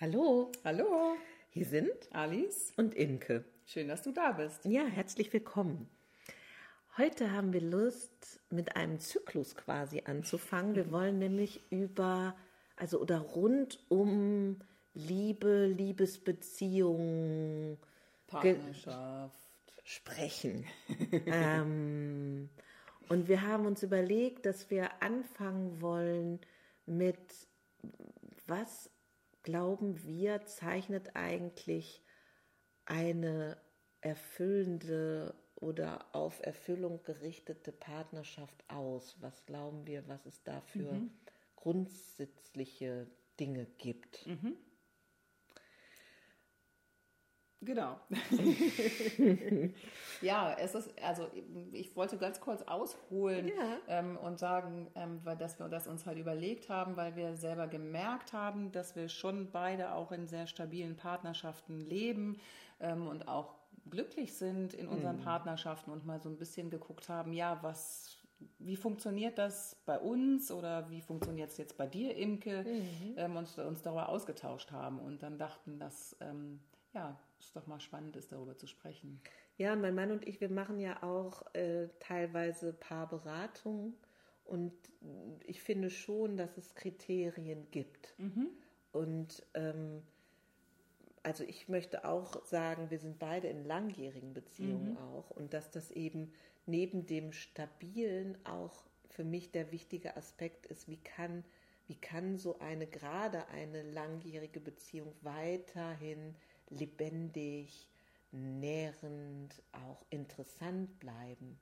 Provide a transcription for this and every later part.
Hallo, Hallo, hier sind Alice. und Imke. Schön, dass du da bist. Ja, herzlich willkommen. Heute haben wir Lust, mit einem Zyklus quasi anzufangen. Wir wollen nämlich über, also oder rund um Liebe, Liebesbeziehungen Partnerschaft. sprechen. ähm, und wir haben uns überlegt, dass wir anfangen wollen mit, was glauben wir, zeichnet eigentlich eine erfüllende oder auf Erfüllung gerichtete Partnerschaft aus? Was glauben wir, was es da für grundsätzliche Dinge gibt? Genau. ja, es ist, also ich wollte ganz kurz ausholen Ja. ähm, und sagen, ähm, weil, dass wir das uns halt überlegt haben, weil wir selber gemerkt haben, dass wir schon beide auch in sehr stabilen Partnerschaften leben ähm, und auch glücklich sind in unseren Partnerschaften und mal so ein bisschen geguckt haben, ja, was, wie funktioniert das bei uns oder wie funktioniert es jetzt bei dir, Imke, ähm, und uns darüber ausgetauscht haben und dann dachten, dass ähm, ja, es doch mal spannend ist, darüber zu sprechen. Ja, mein Mann und ich, wir machen ja auch äh, teilweise Paarberatungen und ich finde schon, dass es Kriterien gibt. Und ähm, also ich möchte auch sagen, wir sind beide in langjährigen Beziehungen auch und dass das eben neben dem Stabilen auch für mich der wichtige Aspekt ist, wie kann, wie kann so eine, gerade eine langjährige Beziehung weiterhin lebendig, nährend, auch interessant bleiben.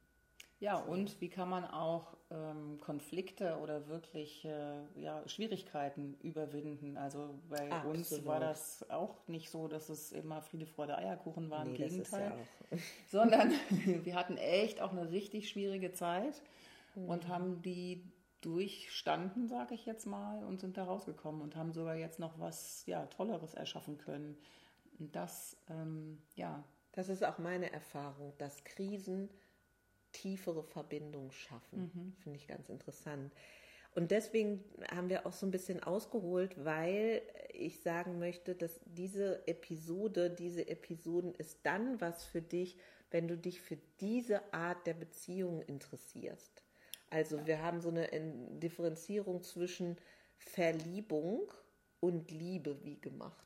Ja, und wie kann man auch ähm, Konflikte oder wirklich äh, ja, Schwierigkeiten überwinden? Also bei uns Absolut. war das auch nicht so, dass es immer Friede, Freude, Eierkuchen war, im Nee, ist Gegenteil. ja. Sondern wir hatten echt auch eine richtig schwierige Zeit und haben die durchstanden, sage ich jetzt mal, und sind da rausgekommen und haben sogar jetzt noch was ja, Tolleres erschaffen können. Und das, ähm, ja, Das ist auch meine Erfahrung, dass Krisen tiefere Verbindungen schaffen. Finde ich ganz interessant. Und deswegen haben wir auch so ein bisschen ausgeholt, weil ich sagen möchte, dass diese Episode, diese Episoden ist dann was für dich, wenn du dich für diese Art der Beziehung interessierst. Also wir haben so eine In- Differenzierung zwischen Verliebung und Liebe wie gemacht.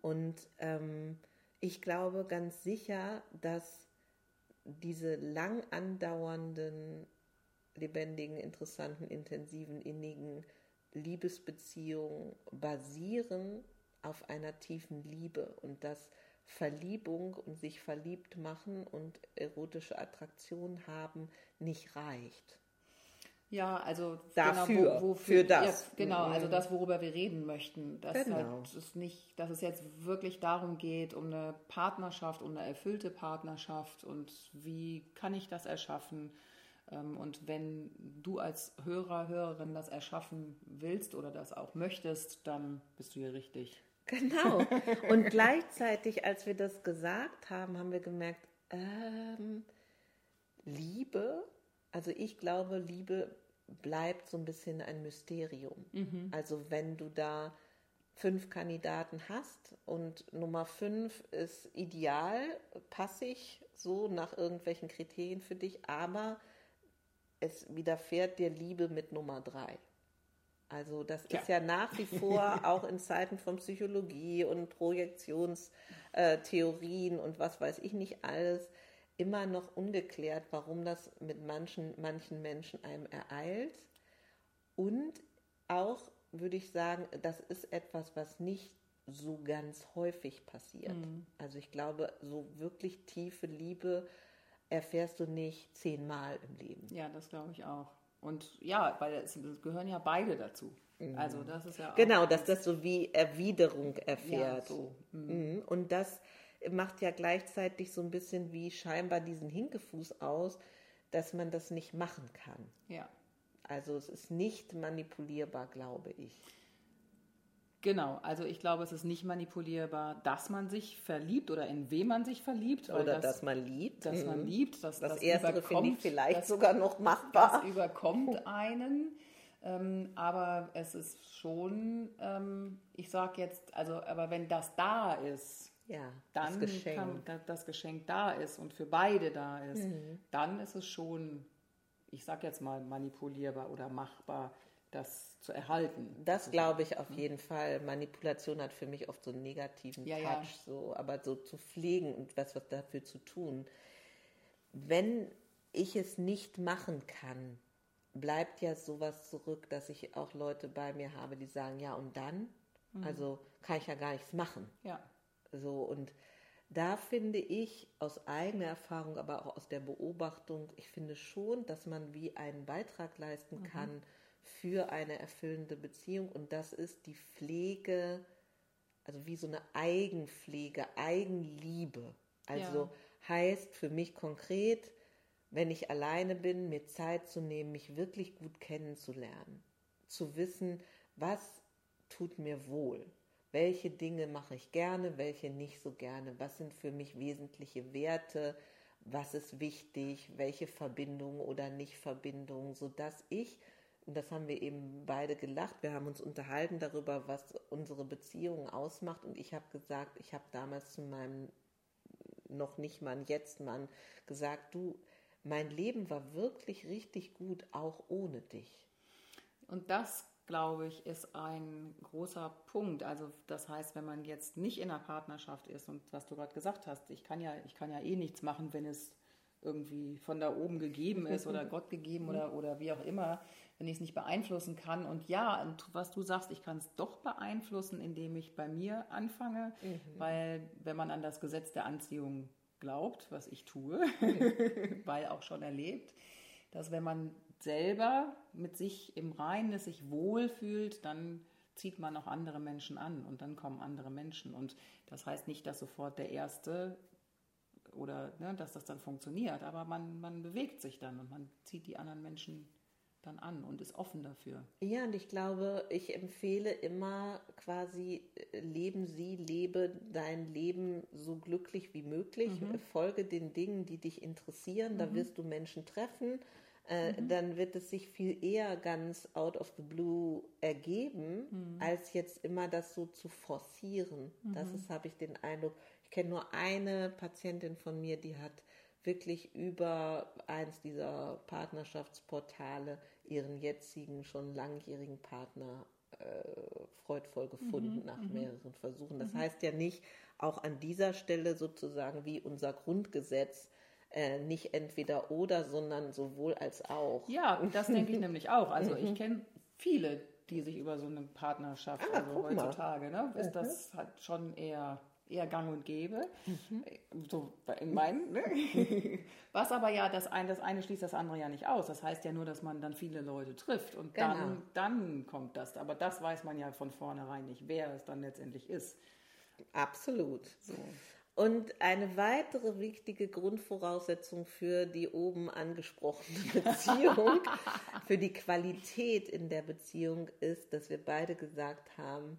Und ähm, ich glaube ganz sicher, dass diese lang andauernden, lebendigen, interessanten, intensiven, innigen Liebesbeziehungen basieren auf einer tiefen Liebe und dass Verliebung und sich verliebt machen und erotische Attraktion haben nicht reicht. Ja, also Dafür, genau, für das. Ja, genau, Mhm. also das, worüber wir reden möchten. Dass Genau. halt es nicht, dass es jetzt wirklich darum geht, um eine Partnerschaft, um eine erfüllte Partnerschaft und wie kann ich das erschaffen? Ähm, Und wenn du als Hörer, Hörerin das erschaffen willst oder das auch möchtest, dann bist du hier richtig. Genau. Und gleichzeitig, als wir das gesagt haben, haben wir gemerkt, ähm, Liebe, also ich glaube, Liebe bleibt so ein bisschen ein Mysterium. Also wenn du da fünf Kandidaten hast und Nummer fünf ist ideal, passig, so nach irgendwelchen Kriterien für dich, aber es widerfährt dir Liebe mit Nummer drei. Also das Tja. ist ja nach wie vor auch in Zeiten von Psychologie und Projektionstheorien und was weiß ich nicht alles immer noch ungeklärt, warum das mit manchen, manchen Menschen einem ereilt. Und auch würde ich sagen, das ist etwas, was nicht so ganz häufig passiert. Also ich glaube, so wirklich tiefe Liebe erfährst du nicht zehnmal im Leben. Ja, das glaube ich auch. Und ja, weil es gehören ja beide dazu. Also das ist ja auch Genau, dass das so wie Erwiderung erfährt. Ja, so. Mhm. Und das macht ja gleichzeitig so ein bisschen wie scheinbar diesen Hinkefuß aus, dass man das nicht machen kann. ja. Also es ist nicht manipulierbar, glaube ich. Genau, also ich glaube, es ist nicht manipulierbar, dass man sich verliebt oder in wen man sich verliebt. Oder das, dass man liebt. dass man Mhm. liebt. Dass, Das, das Erste finde ich vielleicht das, sogar noch machbar. das überkommt einen. Ähm, aber es ist schon, ähm, ich sage jetzt, also, aber wenn das da ist, ja, dann das Geschenk. Kann, das Geschenk da ist und für beide da ist, mhm. dann ist es schon, ich sage jetzt mal, manipulierbar oder machbar, das zu erhalten. Das glaube ich auf jeden Fall. Manipulation hat für mich oft so einen negativen ja, Touch, ja. so, aber so zu pflegen und was, was dafür zu tun. Wenn ich es nicht machen kann, bleibt ja sowas zurück, dass ich auch Leute bei mir habe, die sagen, ja und dann? Mhm. Also kann ich ja gar nichts machen. Ja. So und da finde ich aus eigener Erfahrung, aber auch aus der Beobachtung, ich finde schon, dass man wie einen Beitrag leisten mhm. kann für eine erfüllende Beziehung und das ist die Pflege, also wie so eine Eigenpflege, Eigenliebe. Also ja. heißt für mich konkret, wenn ich alleine bin, mir Zeit zu nehmen, mich wirklich gut kennenzulernen, zu wissen, was tut mir wohl, welche Dinge mache ich gerne, welche nicht so gerne, was sind für mich wesentliche Werte, was ist wichtig, welche Verbindungen oder Nicht-Verbindungen, sodass ich, und das haben wir eben beide gelacht, wir haben uns unterhalten darüber, was unsere Beziehung ausmacht. Und ich habe gesagt, ich habe damals zu meinem noch nicht Mann, jetzt Mann gesagt, du, mein Leben war wirklich richtig gut, auch ohne dich. Und das, glaube ich, ist ein großer Punkt. Also das heißt, wenn man jetzt nicht in einer Partnerschaft ist und was du gerade gesagt hast, ich kann ja, ich kann ja eh nichts machen, wenn es irgendwie von da oben gegeben ist oder Gott gegeben oder, oder wie auch immer, wenn ich es nicht beeinflussen kann. Und ja, und was du sagst, ich kann es doch beeinflussen, indem ich bei mir anfange, mhm. weil wenn man an das Gesetz der Anziehung glaubt, was ich tue, weil auch schon erlebt, dass wenn man selber mit sich im Reinen ist, sich wohlfühlt, dann zieht man auch andere Menschen an und dann kommen andere Menschen. Und das heißt nicht, dass sofort der Erste oder ne, dass das dann funktioniert, aber man, man bewegt sich dann und man zieht die anderen Menschen an dann an und ist offen dafür. Ja, und ich glaube, ich empfehle immer quasi, äh, leben Sie, lebe dein Leben so glücklich wie möglich, mhm. folge den Dingen, die dich interessieren, mhm. da wirst du Menschen treffen. Äh, mhm. Dann wird es sich viel eher ganz out of the blue ergeben, mhm. als jetzt immer das so zu forcieren. Das mhm. ist, habe ich den Eindruck. Ich kenne nur eine Patientin von mir, die hat wirklich über eins dieser Partnerschaftsportale ihren jetzigen, schon langjährigen Partner äh, freudvoll gefunden mhm, nach mhm. mehreren Versuchen. Das mhm. heißt ja nicht, auch an dieser Stelle sozusagen wie unser Grundgesetz, äh, nicht entweder oder, sondern sowohl als auch. Ja, das denke ich nämlich auch. Also ich mhm. kenne viele, die sich über so eine Partnerschaft, ah, also heutzutage, ne, ist mhm. das halt schon eher eher gang und gäbe. Mhm. So in meinen. Ne? Was aber ja, das eine, das eine schließt das andere ja nicht aus. Das heißt ja nur, dass man dann viele Leute trifft und genau. dann, dann kommt das. Aber das weiß man ja von vornherein nicht, wer es dann letztendlich ist. Absolut. So. Und eine weitere wichtige Grundvoraussetzung für die oben angesprochene Beziehung, für die Qualität in der Beziehung ist, dass wir beide gesagt haben,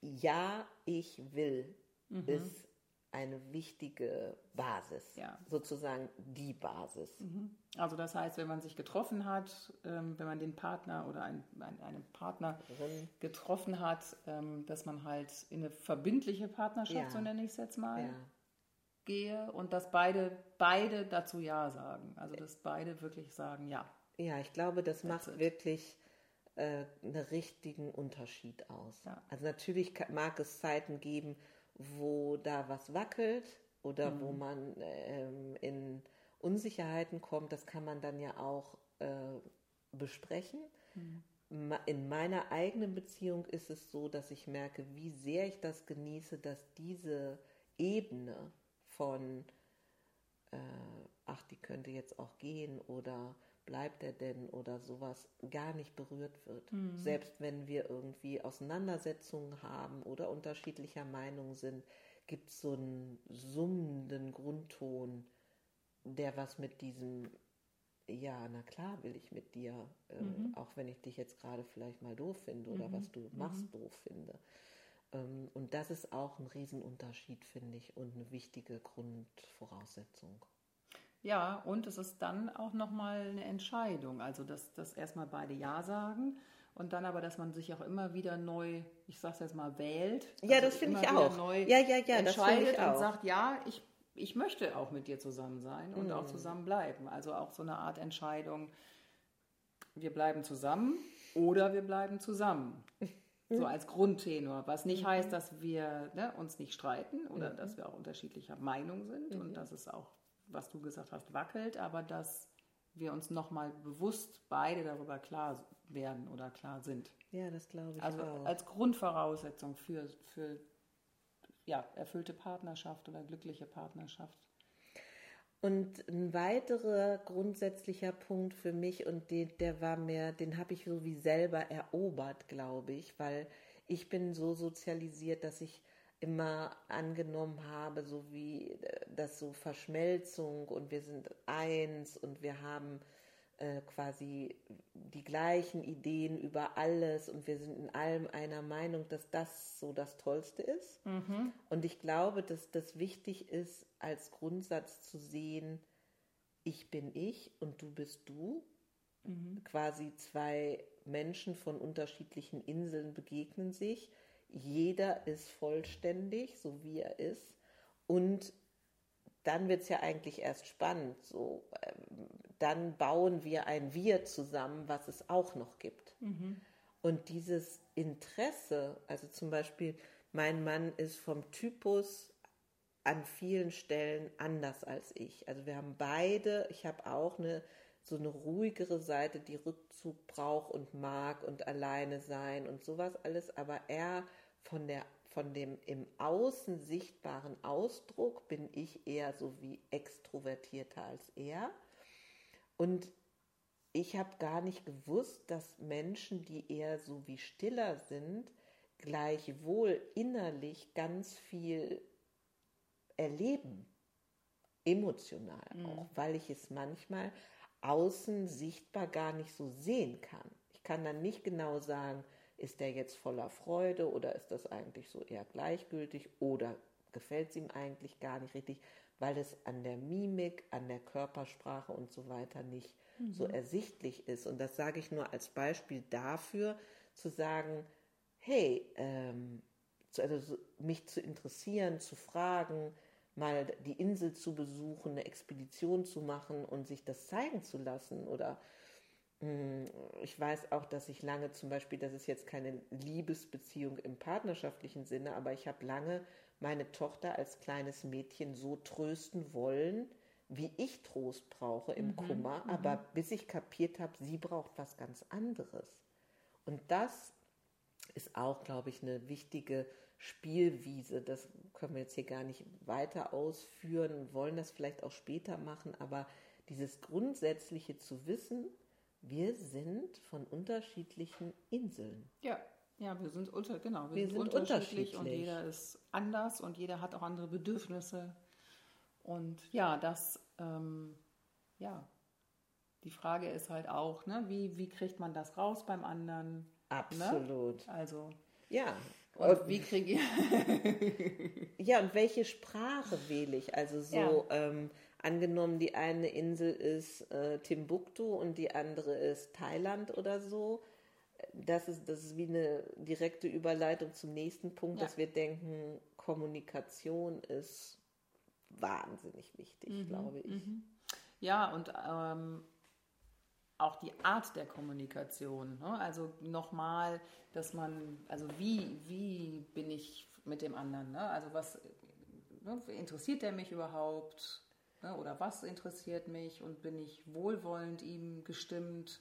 ja, ich will, mhm. ist eine wichtige Basis, ja. sozusagen die Basis. Mhm. Also das heißt, wenn man sich getroffen hat, ähm, wenn man den Partner oder ein, ein, eine Partnerin getroffen hat, ähm, dass man halt in eine verbindliche Partnerschaft, ja. so nenne ich es jetzt mal, ja. gehe und dass beide, beide dazu Ja sagen. Also dass beide wirklich sagen Ja. Ja, ich glaube, das That's macht it. wirklich äh, einen richtigen Unterschied aus. Also natürlich mag es Zeiten geben, wo da was wackelt oder mhm. wo man ähm, in Unsicherheiten kommt. Das kann man dann ja auch äh, besprechen. Mhm. In meiner eigenen Beziehung ist es so, dass ich merke, wie sehr ich das genieße, dass diese Ebene von, äh, ach, die könnte jetzt auch gehen oder bleibt er denn oder sowas gar nicht berührt wird. Mhm. Selbst wenn wir irgendwie Auseinandersetzungen haben oder unterschiedlicher Meinung sind, gibt es so einen summenden Grundton, der was mit diesem, ja, na klar will ich mit dir, äh, mhm. auch wenn ich dich jetzt gerade vielleicht mal doof finde oder mhm. was du machst mhm. doof finde. Ähm, und das ist auch ein Riesenunterschied, finde ich, und eine wichtige Grundvoraussetzung. Ja, und es ist dann auch nochmal eine Entscheidung. Also, dass, dass erstmal beide Ja sagen und dann aber, dass man sich auch immer wieder neu, ich sag's jetzt mal, wählt. Ja, also das finde ich auch. Neu ja, ja, ja, entscheidet und sagt, ja, ich, ich möchte auch mit dir zusammen sein und mhm. auch zusammen bleiben. Also auch so eine Art Entscheidung, wir bleiben zusammen oder wir bleiben zusammen. So als Grundtenor, was nicht mhm. heißt, dass wir ne, uns nicht streiten oder mhm. dass wir auch unterschiedlicher Meinung sind mhm. und dass es auch, was du gesagt hast, wackelt, aber dass wir uns nochmal bewusst beide darüber klar werden oder klar sind. Ja, das glaube ich also auch. als Grundvoraussetzung für, für ja, erfüllte Partnerschaft oder glückliche Partnerschaft. Und ein weiterer grundsätzlicher Punkt für mich, und den, der war mir, den habe ich so wie selber erobert, glaube ich, weil ich bin so sozialisiert, dass ich immer angenommen habe, so wie äh, das so Verschmelzung und wir sind eins und wir haben äh, quasi die gleichen Ideen über alles und wir sind in allem einer Meinung, dass das so das Tollste ist. Mhm. Und ich glaube, dass das wichtig ist, als Grundsatz zu sehen, ich bin ich und du bist du. Mhm. Quasi zwei Menschen von unterschiedlichen Inseln begegnen sich. Jeder ist vollständig, so wie er ist. Und dann wird es ja eigentlich erst spannend. So, ähm, dann bauen wir ein Wir zusammen, was es auch noch gibt. Mhm. Und dieses Interesse, also zum Beispiel, mein Mann ist vom Typus an vielen Stellen anders als ich. Also wir haben beide, ich habe auch eine so eine ruhigere Seite, die Rückzug braucht und mag und alleine sein und sowas alles, aber er von der von dem im Außen sichtbaren Ausdruck bin ich eher so wie extrovertierter als er. Und ich habe gar nicht gewusst, dass Menschen, die eher so wie stiller sind, gleichwohl innerlich ganz viel erleben, emotional mhm. auch, weil ich es manchmal außen sichtbar gar nicht so sehen kann. Ich kann dann nicht genau sagen, ist der jetzt voller Freude oder ist das eigentlich so eher gleichgültig oder gefällt es ihm eigentlich gar nicht richtig, weil es an der Mimik, an der Körpersprache und so weiter nicht mhm. so ersichtlich ist. Und das sage ich nur als Beispiel dafür, zu sagen, hey, ähm, also mich zu interessieren, zu fragen, mal die Insel zu besuchen, eine Expedition zu machen und sich das zeigen zu lassen oder hm, ich weiß auch, dass ich lange zum Beispiel, das ist jetzt keine Liebesbeziehung im partnerschaftlichen Sinne, aber ich habe lange meine Tochter als kleines Mädchen so trösten wollen, wie ich Trost brauche im mhm, Kummer, mhm. aber bis ich kapiert habe, sie braucht was ganz anderes. Und das ist auch, glaube ich, eine wichtige Spielwiese. Das können wir jetzt hier gar nicht weiter ausführen wollen das vielleicht auch später machen, aber dieses Grundsätzliche zu wissen, wir sind von unterschiedlichen Inseln. Ja, ja, wir sind unter, genau, wir, wir sind, sind unterschiedlich, unterschiedlich und jeder ist anders und jeder hat auch andere Bedürfnisse. Und ja, das, ähm, ja, die Frage ist halt auch, ne, wie, wie kriegt man das raus beim anderen? Ne? Absolut. Ne? Also. Ja. Und, wie kriege ich. ja, und welche Sprache wähle ich? Also so, ja. ähm, angenommen, die eine Insel ist äh, Timbuktu und die andere ist Thailand oder so. Das ist, das ist wie eine direkte Überleitung zum nächsten Punkt, ja. dass wir denken, Kommunikation ist wahnsinnig wichtig, mhm, glaube ich. Mhm. Ja, und ähm, auch die Art der Kommunikation. Ne? Also nochmal, dass man, also wie, wie bin ich mit dem anderen? Ne? Also was ne, interessiert der mich überhaupt? Ne? Oder was interessiert mich und bin ich wohlwollend ihm gestimmt?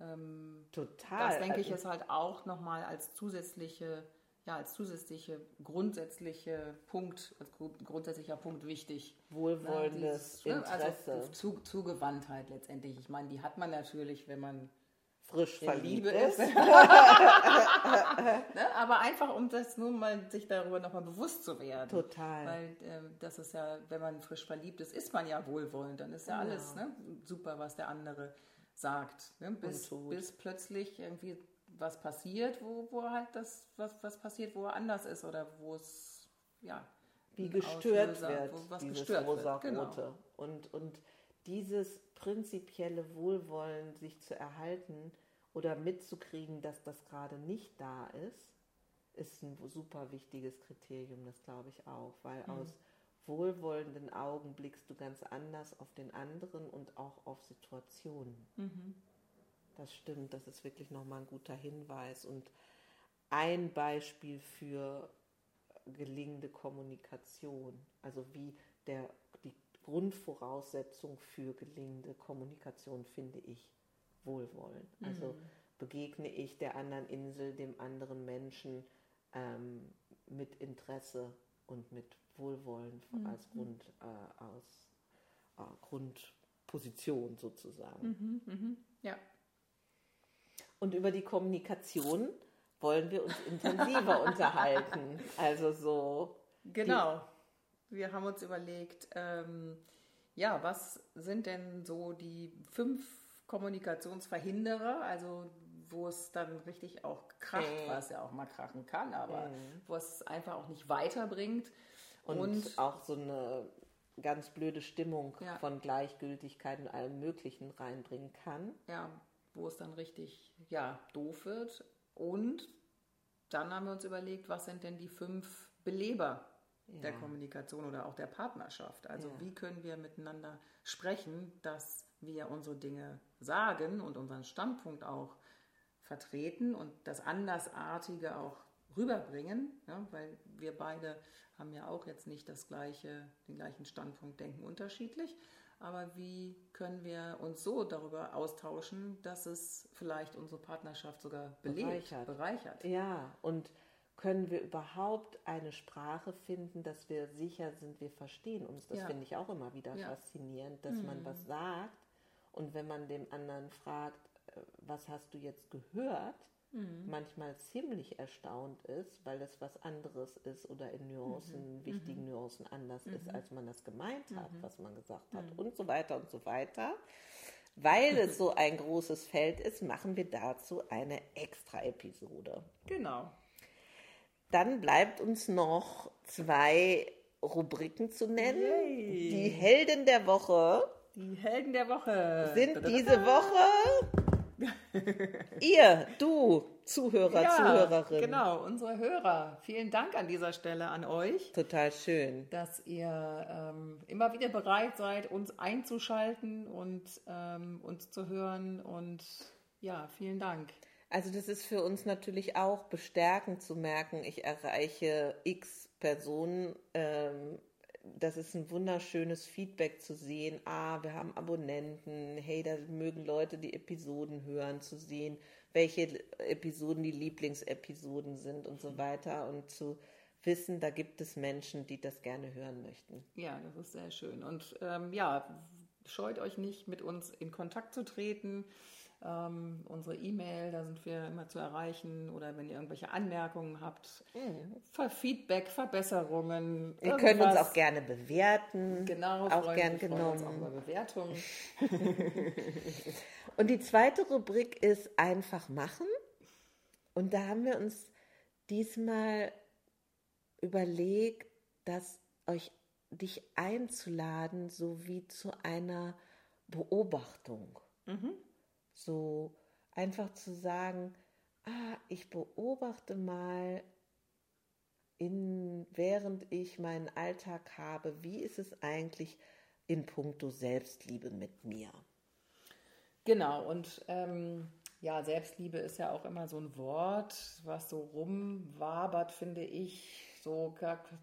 Ähm, Total. Das denke ich also ist halt auch nochmal als zusätzliche, ja, als zusätzliche grundsätzliche Punkt, als grundsätzlicher Punkt wichtig. Wohlwollendes ne? Dieses, Interesse. Also zu, Zugewandtheit letztendlich. Ich meine, die hat man natürlich, wenn man frisch verliebt ist. ne? Aber einfach, um das nur mal sich darüber nochmal bewusst zu werden. Total. Weil äh, das ist ja, wenn man frisch verliebt ist, ist man ja wohlwollend. Dann ist ja, ja. alles ne? super, was der andere sagt. Ne? Bis, bis plötzlich irgendwie was passiert, wo, wo halt das, was, was passiert, wo er anders ist oder wo es, ja. Wie gestört Auslöser, wird, was dieses gestört rosa-rote. Genau. Und, und dieses prinzipielle Wohlwollen sich zu erhalten oder mitzukriegen, dass das gerade nicht da ist, ist ein super wichtiges Kriterium, das glaube ich auch, weil mhm. aus wohlwollenden Augen blickst du ganz anders auf den anderen und auch auf Situationen. Mhm. Das stimmt, das ist wirklich nochmal ein guter Hinweis und ein Beispiel für gelingende Kommunikation, also wie der, die Grundvoraussetzung für gelingende Kommunikation finde ich Wohlwollen. Also mhm. begegne ich der anderen Insel, dem anderen Menschen ähm, mit Interesse und mit Wohlwollen mhm. als Grund, äh, aus, äh, Grundposition sozusagen. Mhm, mhm. Ja. Und über die Kommunikation wollen wir uns intensiver unterhalten. Also so. Genau. Wir haben uns überlegt, ähm, ja, was sind denn so die fünf Kommunikationsverhinderer, also wo es dann richtig auch kracht, äh. was ja auch mal krachen kann, aber äh. wo es einfach auch nicht weiterbringt. Und, und auch so eine ganz blöde Stimmung ja. von Gleichgültigkeit und allem Möglichen reinbringen kann. Ja, wo es dann richtig ja, doof wird. Und dann haben wir uns überlegt, was sind denn die fünf Beleber ja. der Kommunikation oder auch der Partnerschaft? Also ja. wie können wir miteinander sprechen, dass wir unsere Dinge sagen und unseren Standpunkt auch vertreten und das Andersartige auch rüberbringen, ja, weil wir beide haben ja auch jetzt nicht das gleiche, den gleichen Standpunkt, denken unterschiedlich. Aber wie können wir uns so darüber austauschen, dass es vielleicht unsere Partnerschaft sogar belebt, bereichert. bereichert. Ja, und können wir überhaupt eine Sprache finden, dass wir sicher sind, wir verstehen uns. Das ja. finde ich auch immer wieder ja. faszinierend, dass mhm. man was sagt und wenn man dem anderen fragt, äh, was hast du jetzt gehört, mhm. manchmal ziemlich erstaunt ist, weil es was anderes ist oder in Nuancen, mhm. wichtigen mhm. Nuancen anders ist, mhm. als man das gemeint hat, mhm. was man gesagt hat und so weiter und so weiter. Weil es so ein großes Feld ist, machen wir dazu eine extra Episode. Genau. Dann bleibt uns noch zwei Rubriken zu nennen. Yay. Die Helden der Woche. Die Helden der Woche sind diese Woche Ihr, du, Zuhörer, ja, Zuhörerin. Genau, unsere Hörer. Vielen Dank an dieser Stelle an euch. Total schön. Dass ihr ähm, immer wieder bereit seid, uns einzuschalten und ähm, uns zu hören. Und ja, vielen Dank. Also das ist für uns natürlich auch bestärkend zu merken, ich erreiche x Personen. Ähm, das ist ein wunderschönes Feedback zu sehen. Ah, wir haben Abonnenten. Hey, da mögen Leute die Episoden hören, zu sehen, welche Episoden die Lieblingsepisoden sind und so mhm. weiter. Und zu wissen, da gibt es Menschen, die das gerne hören möchten. Ja, das ist sehr schön. Und ähm, ja, scheut euch nicht, mit uns in Kontakt zu treten. Ähm, unsere E-Mail, da sind wir immer zu erreichen. Oder wenn ihr irgendwelche Anmerkungen habt, mhm. Feedback, Verbesserungen. Ihr könnt uns auch gerne bewerten. Genau, auch gern genommen. Auch über Bewertungen. Und die zweite Rubrik ist einfach machen. Und da haben wir uns diesmal überlegt, dass euch dich einzuladen, so wie zu einer Beobachtung. Mhm. So einfach zu sagen, ah, ich beobachte mal, in, während ich meinen Alltag habe, wie ist es eigentlich in puncto Selbstliebe mit mir? Genau, und ähm, ja, Selbstliebe ist ja auch immer so ein Wort, was so rumwabert, finde ich so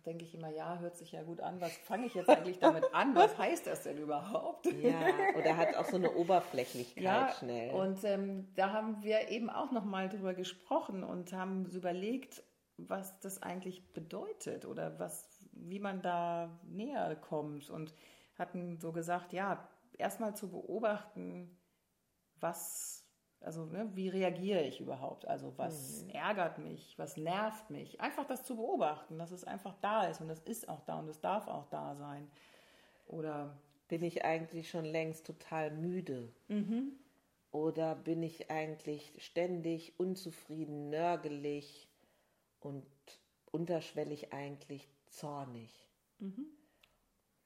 denke ich immer, ja, hört sich ja gut an. Was fange ich jetzt eigentlich damit an? Was heißt das denn überhaupt? Ja, oder hat auch so eine Oberflächlichkeit ja, schnell. Und ähm, da haben wir eben auch nochmal drüber gesprochen und haben überlegt, was das eigentlich bedeutet oder was, wie man da näher kommt und hatten so gesagt, ja, erstmal zu beobachten, was also ne, wie reagiere ich überhaupt? Also was mhm. ärgert mich, was nervt mich? Einfach das zu beobachten, dass es einfach da ist und das ist auch da und es darf auch da sein. Oder bin ich eigentlich schon längst total müde? Mhm. Oder bin ich eigentlich ständig unzufrieden, nörgelig und unterschwellig eigentlich zornig? Mhm.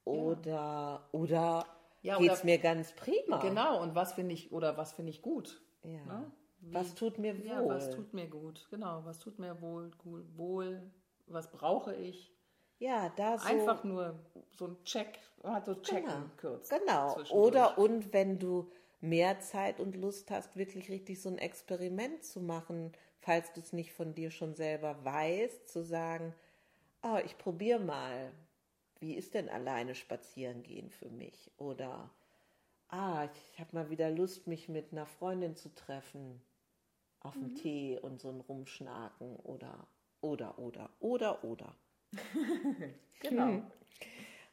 Oder, ja. oder Ja, geht es mir ganz prima. Genau, und was finde ich, oder was finde ich gut? Ja. Ne? Wie- Was tut mir wohl? Ja, was tut mir gut? Genau, was tut mir wohl, wohl, wohl was brauche ich? Ja, da so. Einfach nur so ein Check, hat so checken Genau. kurz. Genau. Oder und wenn du mehr Zeit und Lust hast, wirklich richtig so ein Experiment zu machen, falls du es nicht von dir schon selber weißt, zu sagen, ah, ich probiere mal. Wie ist denn alleine spazieren gehen für mich? Oder ah, ich habe mal wieder Lust, mich mit einer Freundin zu treffen auf Mhm. einen Tee und so ein Rumschnaken oder oder oder oder oder. Genau.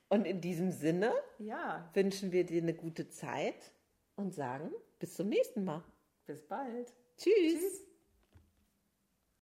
Und in diesem Sinne Ja, wünschen wir dir eine gute Zeit und sagen bis zum nächsten Mal. bis bald. Tschüss.